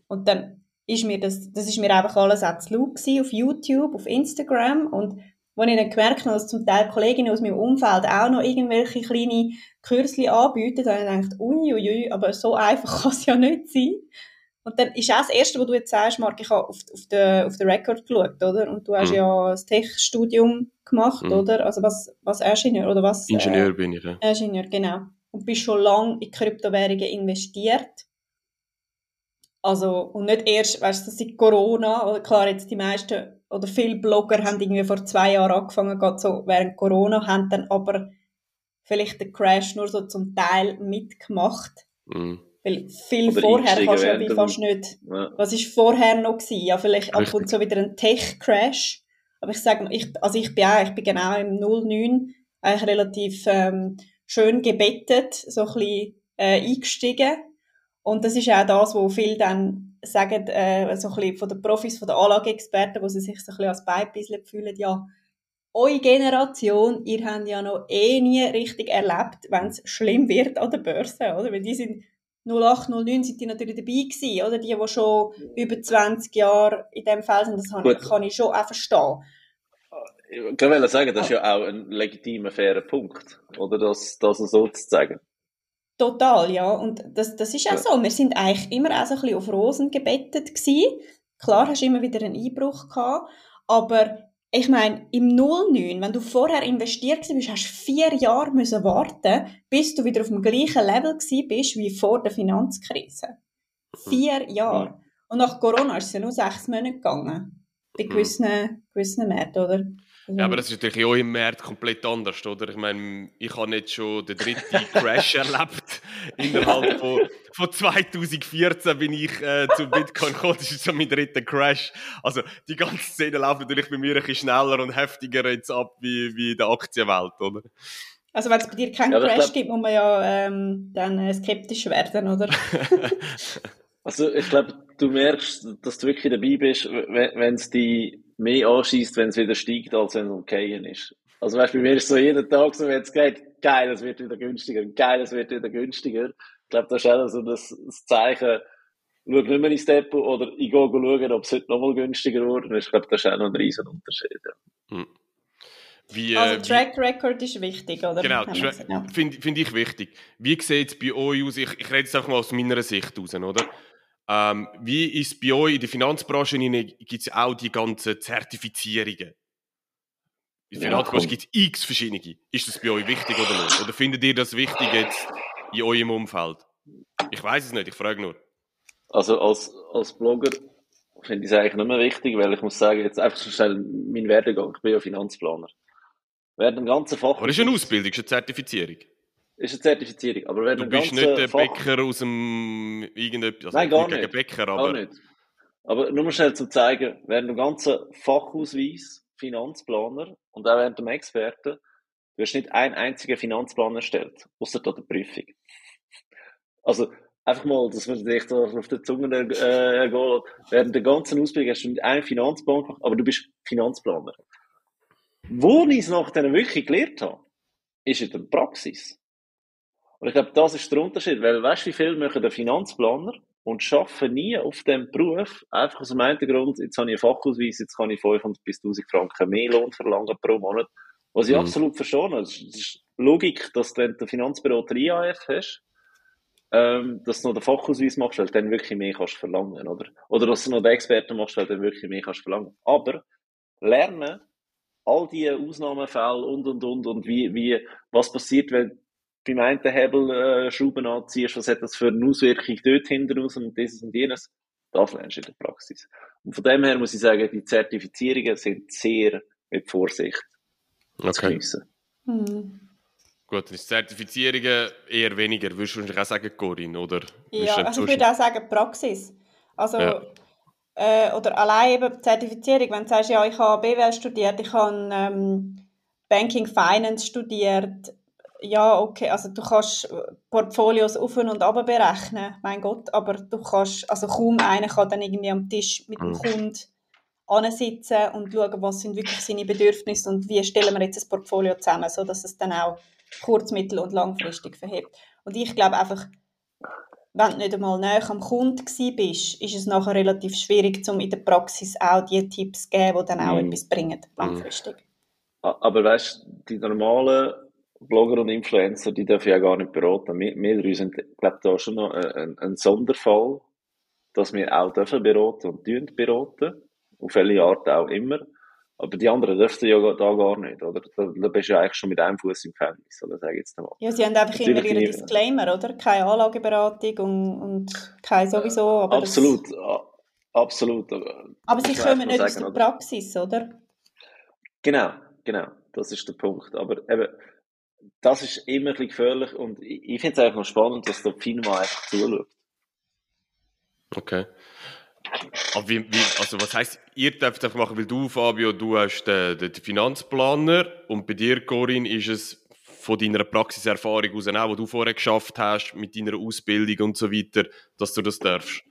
Und dann ist mir das, das ist mir einfach alles auch zu laut auf YouTube, auf Instagram und wo ich dann gemerkt habe, dass zum Teil Kolleginnen aus meinem Umfeld auch noch irgendwelche kleine Kürzli anbieten, dann habe ich gedacht, uiuiui, aber so einfach kann es ja nicht sein. Und dann ist auch das Erste, was du jetzt sagst, Marc, ich habe auf, auf den auf den Record geschaut, oder? Und du hast mhm. ja das Tech-Studium gemacht, mhm. oder? Also was, was Ingenieur, oder was? Ingenieur äh, bin ich, ja. Ingenieur, genau. Und bist schon lange in Kryptowährungen investiert. Also, und nicht erst, weißt du, seit Corona, oder klar, jetzt die meisten, oder viele Blogger haben irgendwie vor zwei Jahren angefangen, gerade so während Corona, haben dann aber vielleicht den Crash nur so zum Teil mitgemacht. Mhm. Weil viel Oder vorher kannst du ja fast nicht. Ja. Was ist vorher noch gewesen? Ja, vielleicht ab und zu wieder ein Tech-Crash. Aber ich sage, ich, also ich bin auch, ich bin genau im 09 eigentlich relativ ähm, schön gebettet, so ein bisschen äh, eingestiegen. Und das ist auch das, wo viele dann sagen, äh, so ein bisschen von den Profis, von den Anlageexperten, wo sie sich so ein bisschen als Beibisle fühlen, ja, eure Generation, ihr habt ja noch eh nie richtig erlebt, wenn es schlimm wird an der Börse, oder? Weil die sind 08, 09 sind die natürlich dabei gewesen, oder? Die, die schon über 20 Jahre in dem Fall sind, das Gut. kann ich schon auch verstehen. Ich kann sagen, das ist ja auch ein legitimer, fairer Punkt, oder? Das, das so zu sagen. Total, ja. Und das, das ist auch ja. so. Wir sind eigentlich immer auch so ein bisschen auf Rosen gebettet gewesen. Klar hast du immer wieder einen Einbruch gehabt, aber ich meine, im 09, wenn du vorher investiert bist, hast du vier Jahre müssen warten, bis du wieder auf dem gleichen Level bist wie vor der Finanzkrise. Vier mhm. Jahre. Und nach Corona ist es ja nur sechs Monate gegangen. Bei mhm. gewissen, gewissen Märkten, oder? Ja, aber das ist natürlich auch im März komplett anders, oder? Ich meine, ich habe nicht schon den dritten Crash erlebt. Innerhalb von, von 2014 bin ich äh, zu Bitcoin gekommen. Das ist so mein dritter Crash. Also, die ganze Szene läuft natürlich bei mir ein bisschen schneller und heftiger jetzt ab wie, wie in der Aktienwelt, oder? Also, wenn es bei dir keinen ja, Crash glaub... gibt, muss man ja ähm, dann äh, skeptisch werden, oder? also, ich glaube, du merkst, dass du wirklich dabei bist, wenn es die mehr anschießt, wenn es wieder steigt, als wenn es okay ist. Also weißt, bei mir ist so jeden Tag so, wenn es geht, geil, es wird wieder günstiger, geil, es wird wieder günstiger. Ich glaube, das ist auch so das, das Zeichen, schau nicht mehr ins Depot oder ich gehe schauen, ob es heute nochmal günstiger wird. Ich glaube, das ist auch noch ein riesen Unterschied. Ja. Hm. Wie, also äh, Track Record ist wichtig, oder? Genau, ja. finde find ich wichtig. Wie sieht es bei euch aus? Ich, ich rede jetzt einfach mal aus meiner Sicht aus, oder? Ähm, wie ist bei euch in der Finanzbranche gibt es auch die ganzen Zertifizierungen? In der Finanzbranche gibt es x verschiedene. Ist das bei euch wichtig oder nicht? Oder findet ihr das wichtig jetzt in eurem Umfeld? Ich weiß es nicht, ich frage nur. Also als, als Blogger finde ich es eigentlich nicht mehr wichtig, weil ich muss sagen, jetzt einfach so schnell mein Werdegang, ich bin ja Finanzplaner. Während dem ganzen Fach... Aber das ist eine Ausbildung, ist eine Zertifizierung? Ist eine Zertifizierung. Aber wenn du bist nicht der Fach... Bäcker aus dem irgendetwas, also Nein, gar nicht. Bäcker, aber... Gar nicht. Aber nur mal schnell zu zeigen, während dem ganzen Fachausweis Finanzplaner und auch während dem Experten, du hast nicht einen einzigen Finanzplan erstellt, außer der Prüfung. Also, einfach mal, dass man sich da auf der Zunge äh, geht. Während der ganzen Ausbildung hast du nicht einen Finanzplan gemacht, aber du bist Finanzplaner. Wo ich es nachher wirklich gelernt habe, ist in der Praxis. Und ich glaube, das ist der Unterschied, weil weißt du, wie viel machen der Finanzplaner und arbeiten nie auf dem Beruf, einfach aus dem einen Grund, jetzt habe ich einen Fachausweis, jetzt kann ich 500 bis 1000 Franken mehr Lohn verlangen pro Monat. Was ich mhm. absolut verstehe, das ist Logik, dass du den Finanzberater IAF hast, ähm, dass du noch den Fachausweis machst, weil du dann wirklich mehr kannst verlangen, oder? Oder dass du noch den Experten machst, weil du dann wirklich mehr kannst verlangen. Aber lernen, all diese Ausnahmefälle und, und, und, und wie, wie, was passiert, wenn beim einen Hebel äh, Schrauben anziehst, was hat das für eine Auswirkung dort hinten raus und dieses und jenes, das lernst du in der Praxis. Und von dem her muss ich sagen, die Zertifizierungen sind sehr mit Vorsicht okay. zu geniessen. Hm. Gut, dann ist Zertifizierungen eher weniger, würdest du wahrscheinlich auch sagen, Corinne, oder? Ja, also ich würde auch sagen Praxis. Also, ja. äh, oder allein eben Zertifizierung, wenn du sagst, ja, ich habe BWL studiert, ich habe ähm, Banking Finance studiert, ja, okay, also du kannst Portfolios auf und ab berechnen, mein Gott, aber du kannst, also kaum einer kann dann irgendwie am Tisch mit dem. Kunden ansitzen und schauen, was sind wirklich seine Bedürfnisse und wie stellen wir jetzt ein Portfolio zusammen, sodass es dann auch kurz-, mittel- und langfristig verhebt. Und ich glaube einfach, wenn du nicht einmal näher am Kunden bist, ist es nachher relativ schwierig, um in der Praxis auch die Tipps zu geben, die dann auch mm. etwas bringen, langfristig. Aber weißt du, die normalen Blogger und Influencer, die dürfen ja gar nicht beraten. Wir, wir drei sind, glaube ich, da schon noch ein, ein, Sonderfall, dass wir auch dürfen beraten und beraten. Auf welche Art auch immer. Aber die anderen dürfen ja da gar nicht, oder? Da, da bist du ja eigentlich schon mit einem Fuß im Gefängnis, oder? Sag jetzt mal. Ja, sie haben einfach Natürlich immer ihre Disclaimer, oder? Keine Anlageberatung und, und keine sowieso. Aber absolut, das... absolut. Aber sie kommen nicht sagen, aus der Praxis, oder? Genau, genau. Das ist der Punkt. Aber eben, das ist immer ein bisschen gefährlich und ich, ich finde es einfach noch spannend, dass der FINMA einfach zuschaut. Okay. Aber wie, wie, also was heisst, ihr dürft einfach machen, weil du, Fabio, du hast den, den Finanzplaner und bei dir, Corinne, ist es von deiner Praxiserfahrung aus auch, die du vorher geschafft hast, mit deiner Ausbildung und so weiter, dass du das darfst?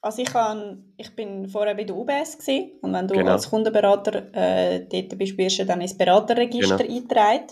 Also ich, kann, ich bin vorher bei der UBS gewesen, und wenn du genau. als Kundenberater äh, dort bist, wirst du dann ins Beraterregister genau. eingetragen.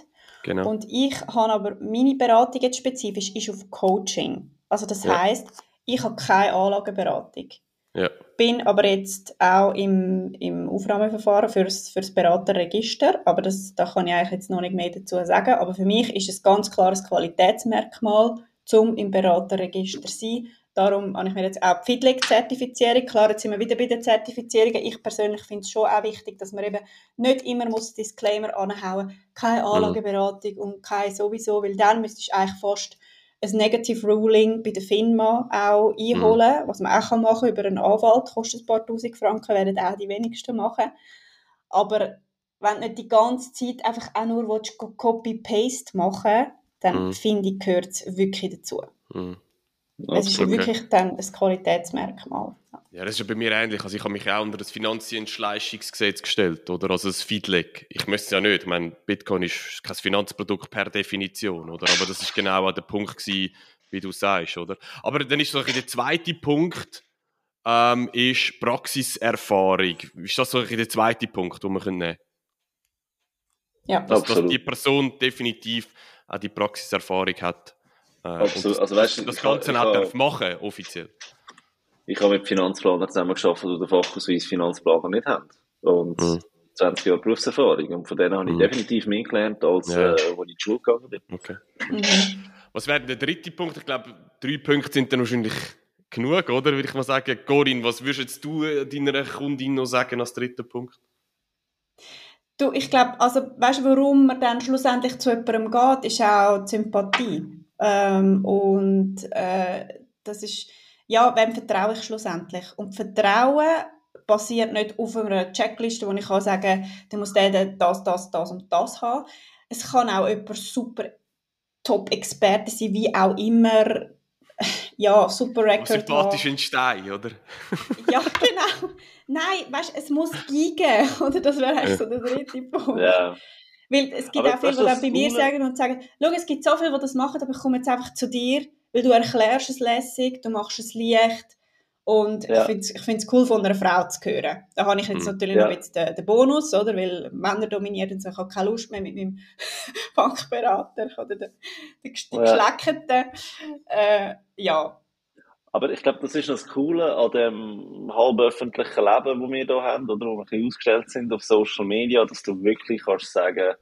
Genau. Und ich habe aber, meine Beratung jetzt spezifisch ist auf Coaching. Also das ja. heisst, ich habe keine Anlageberatung. Ja. Bin aber jetzt auch im, im Aufnahmeverfahren fürs, fürs Beraterregister, aber das, da kann ich eigentlich jetzt noch nicht mehr dazu sagen. Aber für mich ist es ganz klares Qualitätsmerkmal, zum im Beraterregister zu sein. Darum habe ich mir jetzt auch die FIDLEG-Zertifizierung, klar, jetzt sind wir wieder bei den Zertifizierungen. Ich persönlich finde es schon auch wichtig, dass man eben nicht immer muss Disclaimer anhauen keine mhm. Anlageberatung und kein sowieso, weil dann müsstest du eigentlich fast ein Negative Ruling bei der FINMA auch einholen, mhm. was man auch machen kann über einen Anwalt, kostet ein paar tausend Franken, werden auch die wenigsten machen. Aber wenn du nicht die ganze Zeit einfach auch nur Copy-Paste machen dann mhm. finde ich, gehört es wirklich dazu. Mhm. Es ist okay. wirklich dann ein Qualitätsmerkmal. Ja, das ist ja bei mir ähnlich. Also ich habe mich auch unter das Finanzdienstleistungsgesetz gestellt, oder? Also das FIDLEG. Ich möchte es ja nicht. Ich meine, Bitcoin ist kein Finanzprodukt per Definition, oder? Aber das ist genau der Punkt gewesen, wie du sagst, oder? Aber dann ist so der zweite Punkt, ähm, ist Praxiserfahrung. Ist das so der zweite Punkt, den wir nehmen können? Ja, dass, dass die Person definitiv auch die Praxiserfahrung hat. Äh, Absolut. Das, also, weißt, das Ganze auch darf machen, offiziell. Ich habe mit Finanzplanern zusammengearbeitet, die den Fachausweis Finanzplaner nicht haben. Und mhm. 20 Jahre Berufserfahrung. Und von denen habe ich mhm. definitiv mehr gelernt, als ja. äh, als ich in die Schule gegangen bin. Okay. Mhm. Was wäre der dritte Punkt? Ich glaube, drei Punkte sind dann wahrscheinlich genug, oder? Würde ich mal sagen. Corinne, was würdest du deiner Kundin noch sagen als dritten Punkt? Du, ich glaube, also, weißt du, warum man dann schlussendlich zu jemandem geht, ist auch die Sympathie. Ähm, und äh, das ist, ja, wem vertraue ich schlussendlich? Und Vertrauen basiert nicht auf einer Checkliste, wo ich kann sagen kann, muss der das, das, das und das haben. Es kann auch jemand super Top-Experte sein, wie auch immer. ja, super Record Sympathisch in Stein, oder? ja, genau. Nein, weißt du, es muss gehen, oder? Das wäre so der dritte Punkt. Ja. Weil es gibt Aber auch viele, die dann bei mir sagen und sagen, schau, es gibt so viele, die das machen, aber ich komme jetzt einfach zu dir, weil du erklärst es lässig, du machst es leicht und Ja. ich finde es ich find's cool, von einer Frau zu hören. Da habe ich jetzt Mhm. natürlich Ja. noch bisschen den, den Bonus, oder? weil Männer dominieren und so, ich habe keine Lust mehr mit meinem Bankberater oder den, den Gest- Ja. Geschleckten. Äh, ja, Aber ich glaube, das ist das Coole an dem halb öffentlichen Leben, das wir hier haben, oder wo wir ein bisschen ausgestellt sind auf Social Media, dass du wirklich kannst sagen,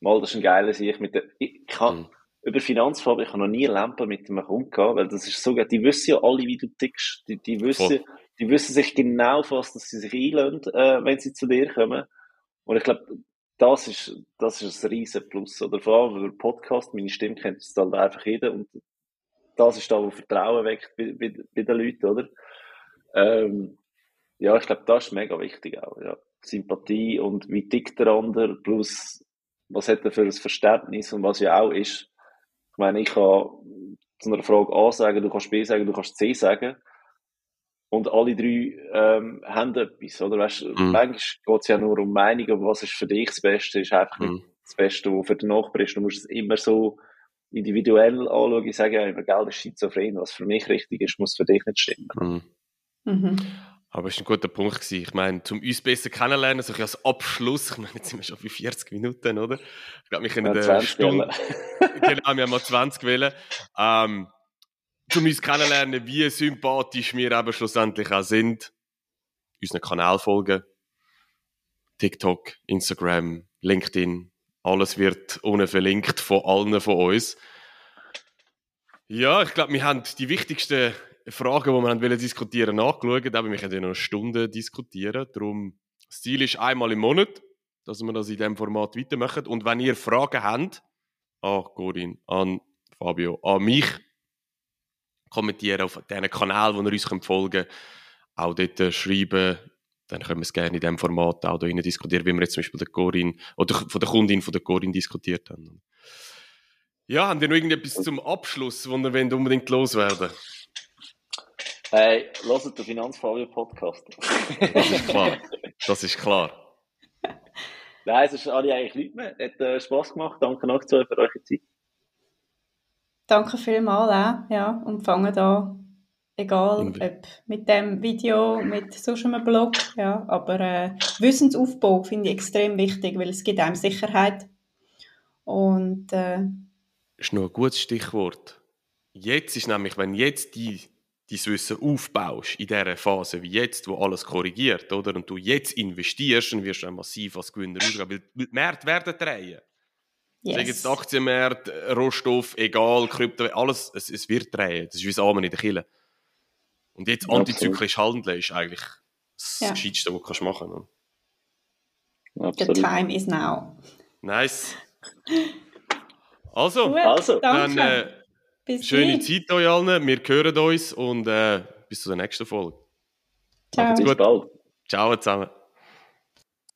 mal, das ist ein geiler Sieg mit der, ich, ich kann, Mhm. über Finanzfarbe, ich habe noch nie Lampen mit einem Kunden gehabt, weil das ist so geil. Die wissen ja alle, wie du tickst. Die, die wissen, Voll. die wissen sich genau was, dass sie sich einlösen, äh, wenn sie zu dir kommen. Und ich glaube, das ist, das ist ein riesen Plus. Oder vor allem über Podcast, meine Stimme kennt es halt einfach jeder. Und das ist da, wo Vertrauen weckt bei, bei, bei den Leuten, oder? Ähm, ja, ich glaube, das ist mega wichtig auch, ja. Sympathie und wie tickt der andere, plus was hat er für ein Verständnis und was ja auch ist. Ich meine, ich kann zu einer Frage A sagen, du kannst B sagen, du kannst C sagen. Und alle drei ähm, haben etwas, oder? Weißt, Mhm. Manchmal geht es ja nur um Meinung, aber was ist für dich das Beste, ist einfach Mhm. das Beste, was für den Nachbar ist. Du musst es immer so individuell anschauen. Ich sage ja immer, Geld ist schizophren. Was für mich richtig ist, muss für dich nicht stimmen. Mhm. mhm. Aber es war ein guter Punkt. Gewesen. Ich meine, um uns besser kennenlernen, so ein bisschen als Abschluss, ich meine, jetzt sind wir schon bei 40 Minuten, oder? Ich glaube, wir können Ja, eine 20 Stunde, genau, wir haben mal 20 wählen. Ähm, um uns kennenlernen, wie sympathisch wir eben schlussendlich auch sind. Unseren Kanal folgen. TikTok, Instagram, LinkedIn. Alles wird ohne verlinkt von allen von uns. Ja, ich glaube, wir haben die wichtigsten Fragen, die wir haben wollen diskutieren, nachgeschaut. Aber wir können noch eine Stunde diskutieren. Darum, das Ziel ist einmal im Monat, dass wir das in diesem Format weitermachen. Und wenn ihr Fragen habt, an Corinne, an Fabio, an mich, kommentieren auf diesen Kanal, wo ihr uns folgen könnt. Auch dort äh, schreiben. Dann können wir es gerne in diesem Format auch da rein diskutieren, wie wir jetzt zum Beispiel der Corinne, oder von der Kundin von der Corinne diskutiert haben. Ja, haben wir noch irgendetwas zum Abschluss, wo ihr wollt unbedingt loswerden Hey, hört den Finanzfabio-Podcast. Das ist klar. Das ist klar. Nein, es ist alle eigentlich nicht mehr. Hat äh, Spass gemacht. Danke euch zwei für eure Zeit. Danke vielmals auch, ja, und fangen da, egal ob mit dem Video, mit sonst einem Blog, ja, aber äh, Wissensaufbau finde ich extrem wichtig, weil es gibt einem Sicherheit und äh, ist noch ein gutes Stichwort. Jetzt ist nämlich, wenn jetzt die dein Wissen aufbaust, in dieser Phase wie jetzt, wo alles korrigiert, oder? Und du jetzt investierst, dann wirst du auch massiv als Gewinner rausgehen, weil die Märkte werden drehen. Yes. Sagen jetzt Aktienmärkte, Rohstoff, egal, Krypto, alles, es, es wird drehen. Das ist wie das Amen in der Kille. Und jetzt antizyklisch handeln ist eigentlich das Ja. Gescheiteste, was du kannst machen kannst. The time is now. Nice. Also, Gut, Also, dann äh, schöne. Zeit euch allen. Wir hören uns und äh, bis zur nächsten Folge. Ciao. bis bald. Ciao zusammen.